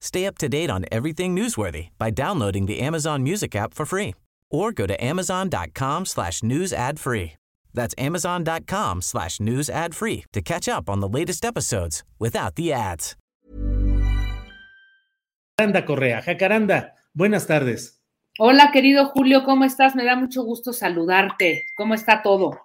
Stay up to date on everything newsworthy by downloading the Amazon Music app for free or go to amazon.com slash news ad free. That's amazon.com slash news ad free to catch up on the latest episodes without the ads. Jacaranda Correa. Jacaranda, buenas tardes. Hola, querido Julio, ¿cómo estás? Me da mucho gusto saludarte. ¿Cómo está todo?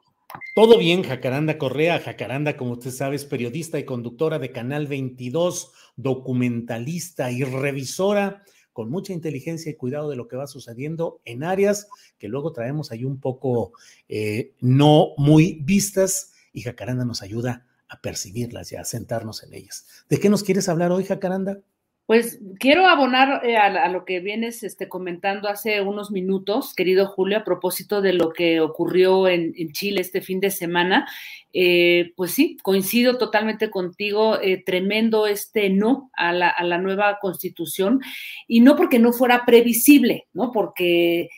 Todo bien, Jacaranda Correa. Jacaranda, como usted sabe, es periodista y conductora de Canal 22, documentalista y revisora con mucha inteligencia y cuidado de lo que va sucediendo en áreas que luego traemos ahí un poco eh, no muy vistas y Jacaranda nos ayuda a percibirlas y a sentarnos en ellas. ¿De qué nos quieres hablar hoy, Jacaranda? Pues quiero abonar eh, a, lo que vienes este, comentando hace unos minutos, querido Julio, a propósito de lo que ocurrió en, Chile este fin de semana. Eh, pues sí, coincido totalmente contigo, eh, tremendo este no a la, a la, nueva constitución, y no porque no fuera previsible, ¿no? Porque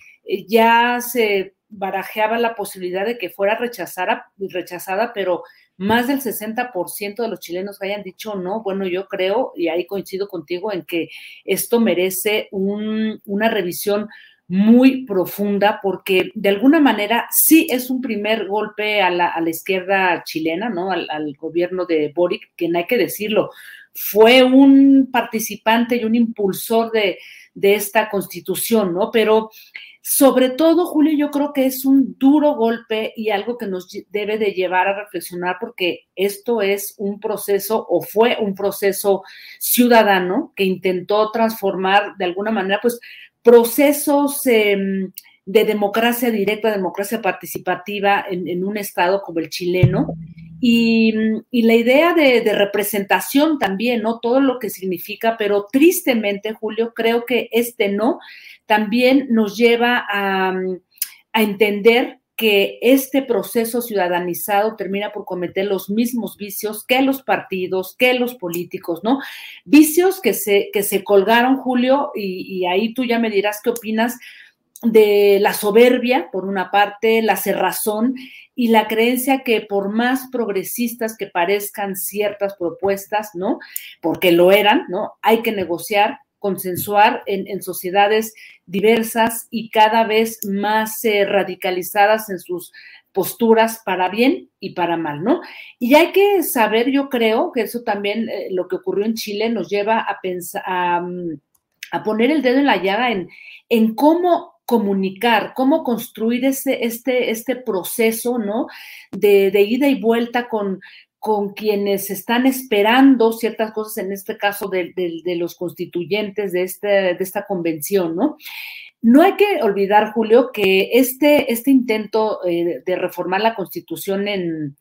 ya se barajeaba la posibilidad de que fuera rechazada, rechazada pero más del 60% de los chilenos hayan dicho no, bueno, yo creo, y ahí coincido contigo, en que esto merece una revisión muy profunda porque de alguna manera sí es un primer golpe a la, izquierda chilena, ¿no? Al, al, gobierno de Boric, que no hay que decirlo, fue un participante y un impulsor de, de esta constitución, ¿no? Pero sobre todo, Julio, yo creo que es un duro golpe y algo que nos debe de llevar a reflexionar porque esto es un proceso o fue un proceso ciudadano que intentó transformar de alguna manera, pues, procesos em, de democracia directa, democracia participativa en, un estado como el chileno. Y, la idea de, representación también, ¿no? Todo lo que significa, pero tristemente, Julio, creo que este no también nos lleva a, entender que este proceso ciudadanizado termina por cometer los mismos vicios que los partidos, que los políticos, ¿no? Vicios que se, que se colgaron, Julio, y, y ahí tú ya me dirás qué opinas de la soberbia, por una parte, la cerrazón y la creencia que por más progresistas que parezcan ciertas propuestas, ¿no? Porque lo eran, ¿no? Hay que negociar, consensuar en, sociedades diversas y cada vez más eh, radicalizadas en sus posturas para bien y para mal, ¿no? Y hay que saber, yo creo que eso también, eh, lo que ocurrió en Chile nos lleva a pensar, a, mm, poner el dedo en la llaga en, en cómo comunicar, cómo construir este, este, este proceso, ¿no? De, de ida y vuelta con, con quienes están esperando ciertas cosas, en este caso de, los constituyentes de, este, de esta convención, ¿no? No hay que olvidar, Julio, que este, este intento eh, de reformar la constitución en,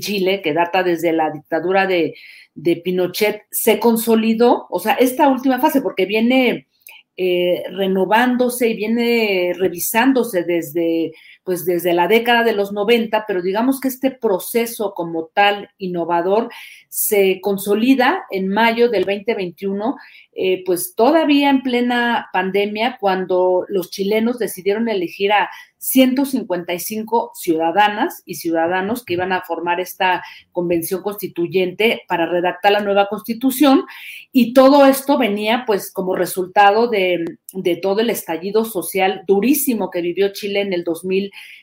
Chile, que data desde la dictadura de, de, Pinochet, se consolidó, o sea, esta última fase, porque viene eh, renovándose y viene revisándose desde, pues desde la década de los 90, pero digamos que este proceso como tal innovador se consolida en mayo del 2021, eh, pues todavía en plena pandemia, cuando los chilenos decidieron elegir a 155 ciudadanas y ciudadanos que iban a formar esta convención constituyente para redactar la nueva constitución. Y todo esto venía pues como resultado de, todo el estallido social durísimo que vivió Chile en el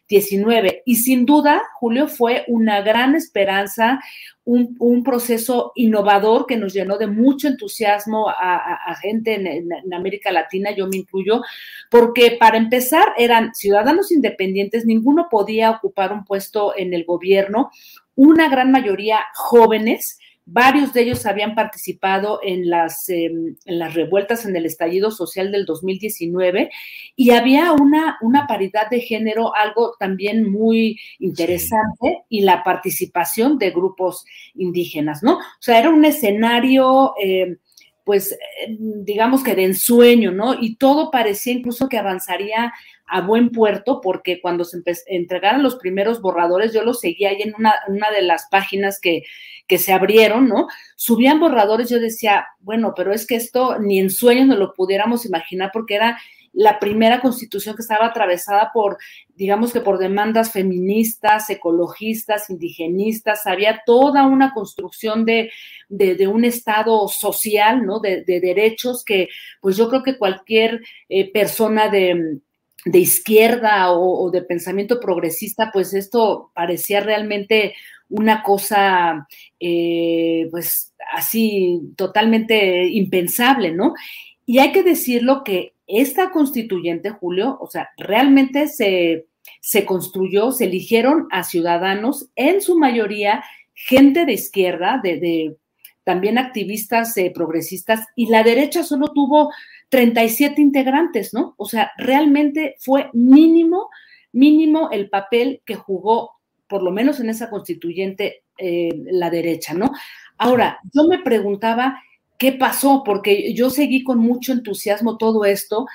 2019 y sin duda Julio fue una gran esperanza, un, proceso innovador que nos llenó de mucho entusiasmo a, gente en, América Latina, yo me incluyo, porque para empezar eran ciudadanos independientes, ninguno podía ocupar un puesto en el gobierno, una gran mayoría jóvenes, Varios de ellos habían participado en las, em, en las revueltas en el estallido social del 2019 y había una, una paridad de género, algo también muy interesante, y la participación de grupos indígenas, ¿no? O sea, era un escenario... Em, pues em, digamos que de ensueño, ¿no? Y todo parecía incluso que avanzaría a buen puerto, porque cuando se entregaron los primeros borradores, yo los seguía ahí en una, de las páginas que, que se abrieron, ¿no? Subían borradores, yo decía, bueno, pero es que esto ni en sueños no lo pudiéramos imaginar porque era la primera constitución que estaba atravesada por, digamos que por demandas feministas, ecologistas, indigenistas, había toda una construcción de, de, un Estado social, ¿no? De, derechos que, pues yo creo que cualquier eh, persona de, de izquierda o, de pensamiento progresista, pues esto parecía realmente una cosa, eh, pues así, totalmente impensable, ¿no? Y hay que decirlo que esta constituyente, Julio, o sea, realmente se, se construyó, se eligieron a ciudadanos, en su mayoría gente de izquierda, de, también activistas eh, progresistas, y la derecha solo tuvo 37 integrantes, ¿no? O sea, realmente fue mínimo, mínimo el papel que jugó por lo menos en esa constituyente, eh, la derecha, ¿no? Ahora, yo me preguntaba qué pasó, porque yo seguí con mucho entusiasmo todo esto.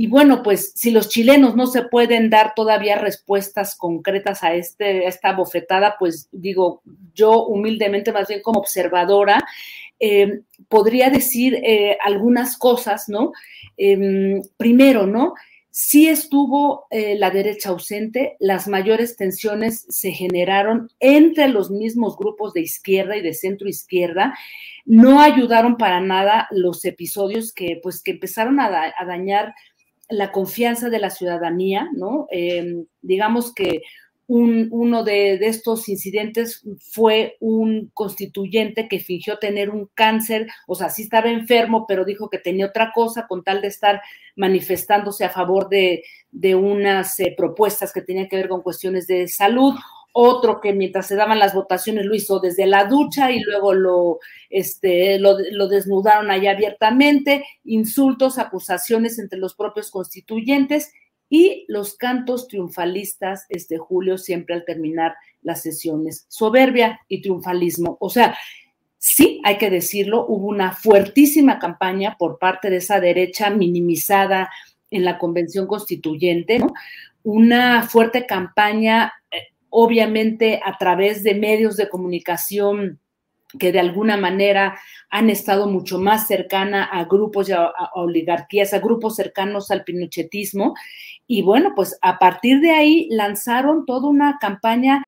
Y bueno, pues si los chilenos no se pueden dar todavía respuestas concretas a, este, esta bofetada, pues digo, yo humildemente, más bien como observadora, eh, podría decir eh, algunas cosas, ¿no? Em, primero, ¿no? sí estuvo eh, la derecha ausente, las mayores tensiones se generaron entre los mismos grupos de izquierda y de centro izquierda, no ayudaron para nada los episodios que pues que empezaron a, dañar la confianza de la ciudadanía, ¿no? Em, digamos que uno de, estos incidentes fue un constituyente que fingió tener un cáncer, o sea, sí estaba enfermo, pero dijo que tenía otra cosa con tal de estar manifestándose a favor de, unas eh, propuestas que tenían que ver con cuestiones de salud. Otro que mientras se daban las votaciones lo hizo desde la ducha y luego lo, este, lo, desnudaron allá abiertamente, insultos, acusaciones entre los propios constituyentes y los cantos triunfalistas, este Julio, siempre al terminar las sesiones. Soberbia y triunfalismo. O sea, sí, hay que decirlo, hubo una fuertísima campaña por parte de esa derecha minimizada en la convención constituyente, ¿no? Una fuerte campaña, eh, obviamente, a través de medios de comunicación que de alguna manera han estado mucho más cercana a grupos y a, oligarquías, a grupos cercanos al pinochetismo. Y bueno, pues a partir de ahí lanzaron toda una campaña.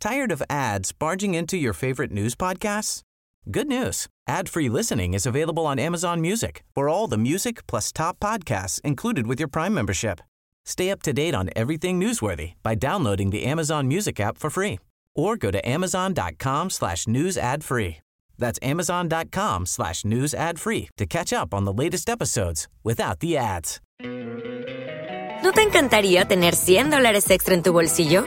Tired of ads barging into your favorite news podcasts? Good news. Ad-free listening is available on Amazon Music. For all the music plus top podcasts included with your Prime membership. Stay up to date on everything newsworthy by downloading the Amazon Music app for free or go to amazon.com slash news ad free. That's amazon.com slash news ad free to catch up on the latest episodes without the ads. ¿No te encantaría tener 100 dólares extra en tu bolsillo?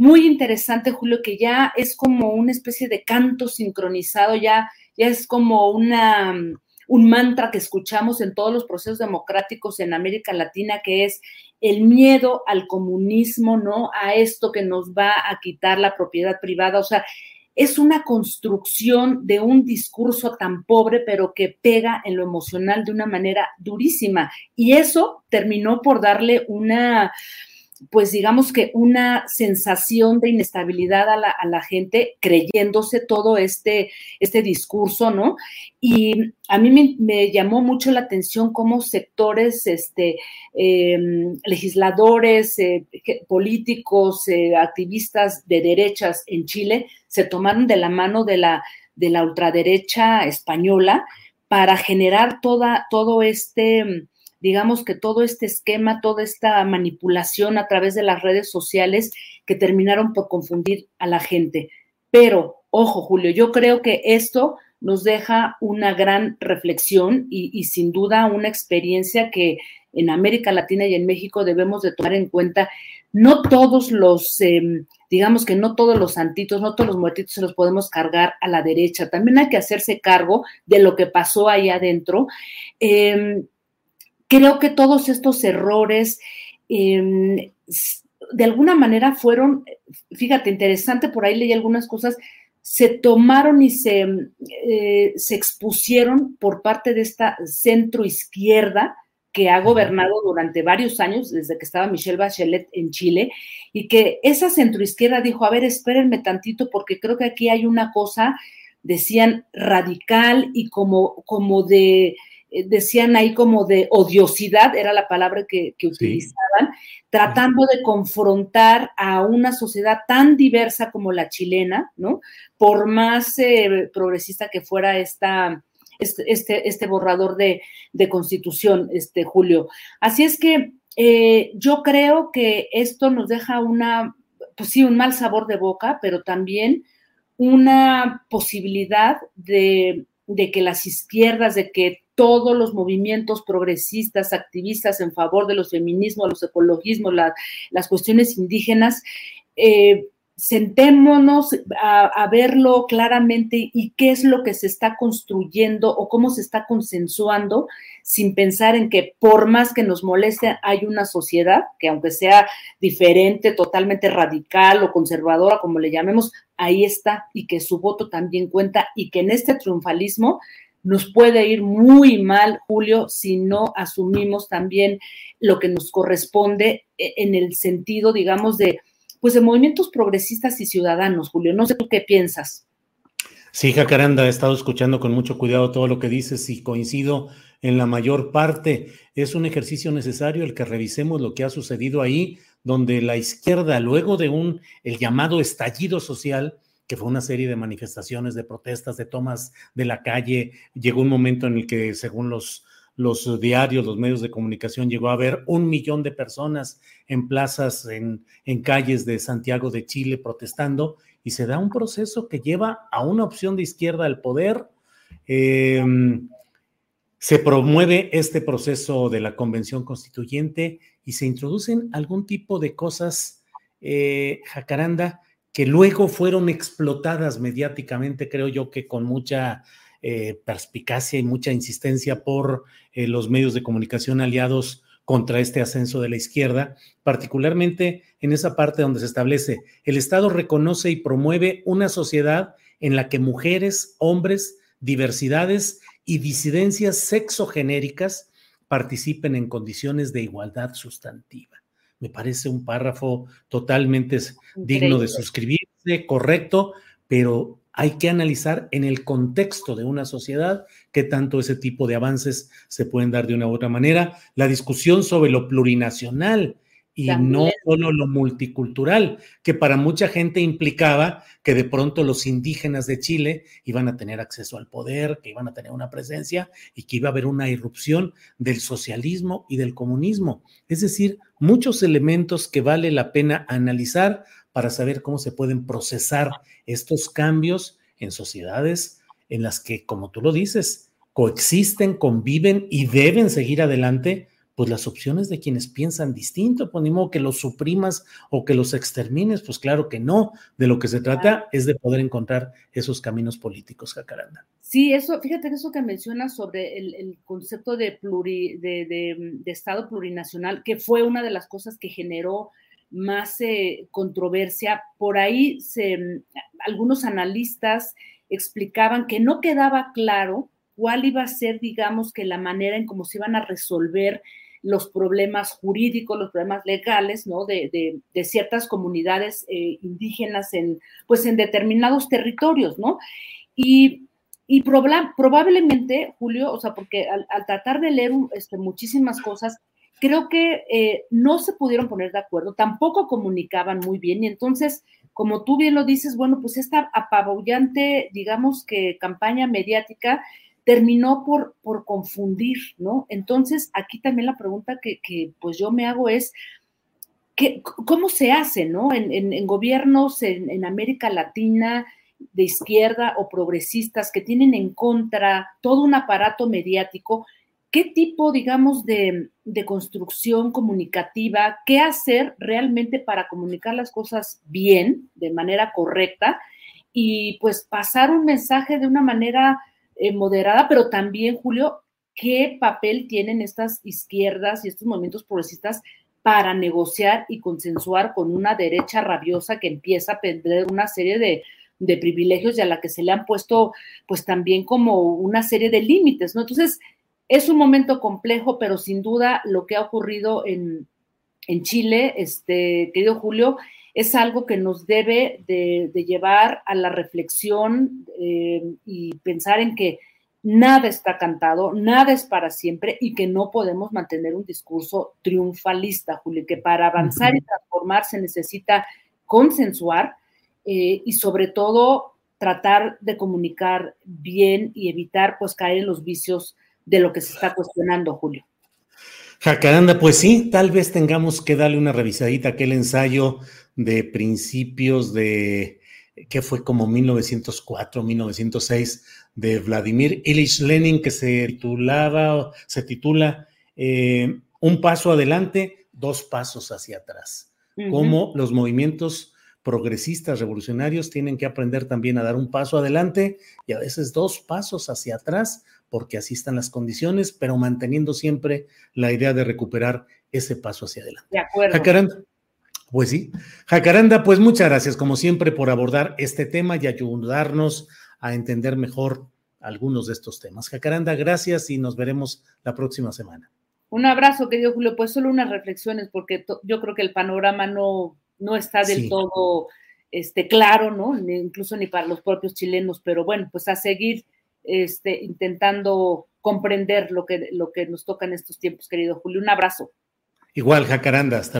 Muy interesante, Julio, que ya es como una especie de canto sincronizado, ya, ya es como una un mantra que escuchamos en todos los procesos democráticos en América Latina, que es el miedo al comunismo, ¿no? A esto que nos va a quitar la propiedad privada. O sea, es una construcción de un discurso tan pobre, pero que pega en lo emocional de una manera durísima. Y eso terminó por darle una, pues digamos que una sensación de inestabilidad a la, gente creyéndose todo este, este discurso, ¿no? Y a mí me, llamó mucho la atención cómo sectores, este, em, legisladores, eh, políticos, eh, activistas de derechas en Chile se tomaron de la mano de la, de la ultraderecha española para generar toda, todo este digamos que todo este esquema, toda esta manipulación a través de las redes sociales que terminaron por confundir a la gente. Pero, ojo, Julio, yo creo que esto nos deja una gran reflexión y, sin duda una experiencia que en América Latina y en México debemos de tomar en cuenta. No todos los, em, digamos que no todos los santitos, no todos los muertitos se los podemos cargar a la derecha. También hay que hacerse cargo de lo que pasó ahí adentro. Em, creo que todos estos errores em, de alguna manera fueron, fíjate, interesante, por ahí leí algunas cosas, se tomaron y se, eh, se expusieron por parte de esta centro izquierda que ha gobernado durante varios años, desde que estaba Michelle Bachelet en Chile, y que esa centroizquierda dijo, a ver, espérenme tantito, porque creo que aquí hay una cosa, decían, radical y como, como de, decían ahí como de odiosidad, era la palabra que, utilizaban, tratando de confrontar a una sociedad tan diversa como la chilena, ¿no? Por más eh, progresista que fuera esta, este, este, este borrador de, constitución, este Julio. Así es que eh, yo creo que esto nos deja una, pues sí, un mal sabor de boca, pero también una posibilidad de, de que las izquierdas, de que todos los movimientos progresistas, activistas en favor de los feminismos, los ecologismos, las cuestiones indígenas, eh, sentémonos a, verlo claramente y qué es lo que se está construyendo o cómo se está consensuando sin pensar en que por más que nos moleste hay una sociedad que aunque sea diferente, totalmente radical o conservadora, como le llamemos, ahí está y que su voto también cuenta y que en este triunfalismo nos puede ir muy mal, Julio, si no asumimos también lo que nos corresponde e, en el sentido, digamos, de, pues, de movimientos progresistas y ciudadanos, Julio. No sé tú qué piensas. Sí, Jacaranda, he estado escuchando con mucho cuidado todo lo que dices y coincido en la mayor parte. Es un ejercicio necesario el que revisemos lo que ha sucedido ahí, donde la izquierda, luego de un, el llamado estallido social, que fue una serie de manifestaciones, de protestas, de tomas de la calle. Llegó un momento en el que, según los, diarios, los medios de comunicación, llegó a haber un millón de personas en plazas, en, en calles de Santiago de Chile protestando, y se da un proceso que lleva a una opción de izquierda al poder. Em, se promueve este proceso de la convención constituyente y se introducen algún tipo de cosas, eh, jacaranda, que luego fueron explotadas mediáticamente, creo yo que con mucha eh, perspicacia y mucha insistencia por eh, los medios de comunicación aliados contra este ascenso de la izquierda, particularmente en esa parte donde se establece, el Estado reconoce y promueve una sociedad en la que mujeres, hombres, diversidades y disidencias sexogenéricas participen en condiciones de igualdad sustantiva me parece un párrafo totalmente digno de suscribirse, correcto, pero hay que analizar en el contexto de una sociedad qué tanto ese tipo de avances se pueden dar de una u otra manera. La discusión sobre lo plurinacional y no solo lo multicultural, que para mucha gente implicaba que de pronto los indígenas de Chile iban a tener acceso al poder, que iban a tener una presencia y que iba a haber una irrupción del socialismo y del comunismo. Es decir, muchos elementos que vale la pena analizar para saber cómo se pueden procesar estos cambios en sociedades en las que, como tú lo dices, coexisten, conviven y deben seguir adelante pues las opciones de quienes piensan distinto, pues ni modo que los suprimas o que los extermines, pues claro que no. De lo que se trata es de poder encontrar esos caminos políticos, Jacaranda. Sí, eso, fíjate que eso que mencionas sobre el, concepto de, de, Estado plurinacional, que fue una de las cosas que generó más eh, controversia. Por ahí se, algunos analistas explicaban que no quedaba claro cuál iba a ser, digamos, que la manera en cómo se iban a resolver los problemas jurídicos, los problemas legales, ¿no? De, ciertas comunidades eh, indígenas en, pues, en determinados territorios, ¿no? Y, probablemente, Julio, o sea, porque al, tratar de leer este, muchísimas cosas, creo que eh, no se pudieron poner de acuerdo, tampoco comunicaban muy bien, y entonces, como tú bien lo dices, bueno, pues esta apabullante, digamos que campaña mediática, terminó por, por confundir, ¿no? Entonces, aquí también la pregunta que, pues yo me hago es, ¿qué, ¿cómo se hace, ¿no? En, gobiernos en, América Latina de izquierda o progresistas que tienen en contra todo un aparato mediático, ¿qué tipo, digamos, de, de construcción comunicativa, qué hacer realmente para comunicar las cosas bien, de manera correcta, y pues pasar un mensaje de una manera eh, moderada, pero también, Julio, qué papel tienen estas izquierdas y estos movimientos progresistas para negociar y consensuar con una derecha rabiosa que empieza a perder una serie de, privilegios y a la que se le han puesto pues también como una serie de límites, ¿no? Entonces, es un momento complejo, pero sin duda lo que ha ocurrido en, Chile, este, querido Julio, es algo que nos debe de, llevar a la reflexión eh, y pensar en que nada está cantado, nada es para siempre y que no podemos mantener un discurso triunfalista, Julio, que para avanzar y transformar se necesita consensuar eh, y sobre todo tratar de comunicar bien y evitar pues caer en los vicios de lo que se está cuestionando, Julio. Jacaranda, pues sí, tal vez tengamos que darle una revisadita a aquel ensayo de principios de, que fue como 1904, 1906, de Vladimir Ilich Lenin, que se titulaba, se titula eh, Un paso adelante, dos pasos hacia atrás. Cómo los movimientos progresistas, revolucionarios, tienen que aprender también a dar un paso adelante y a veces dos pasos hacia atrás porque así están las condiciones, pero manteniendo siempre la idea de recuperar ese paso hacia adelante. De acuerdo. Jacaranda, pues sí. Jacaranda, pues muchas gracias como siempre por abordar este tema y ayudarnos a entender mejor algunos de estos temas. Jacaranda, gracias y nos veremos la próxima semana. Un abrazo, querido Julio. Pues solo unas reflexiones, porque yo creo que el panorama no, no está del todo este, claro, ¿no? incluso ni para los propios chilenos, pero bueno, pues a seguir este, intentando comprender lo que, lo que nos toca en estos tiempos, querido Julio. Un abrazo. Igual, Jacaranda. Hasta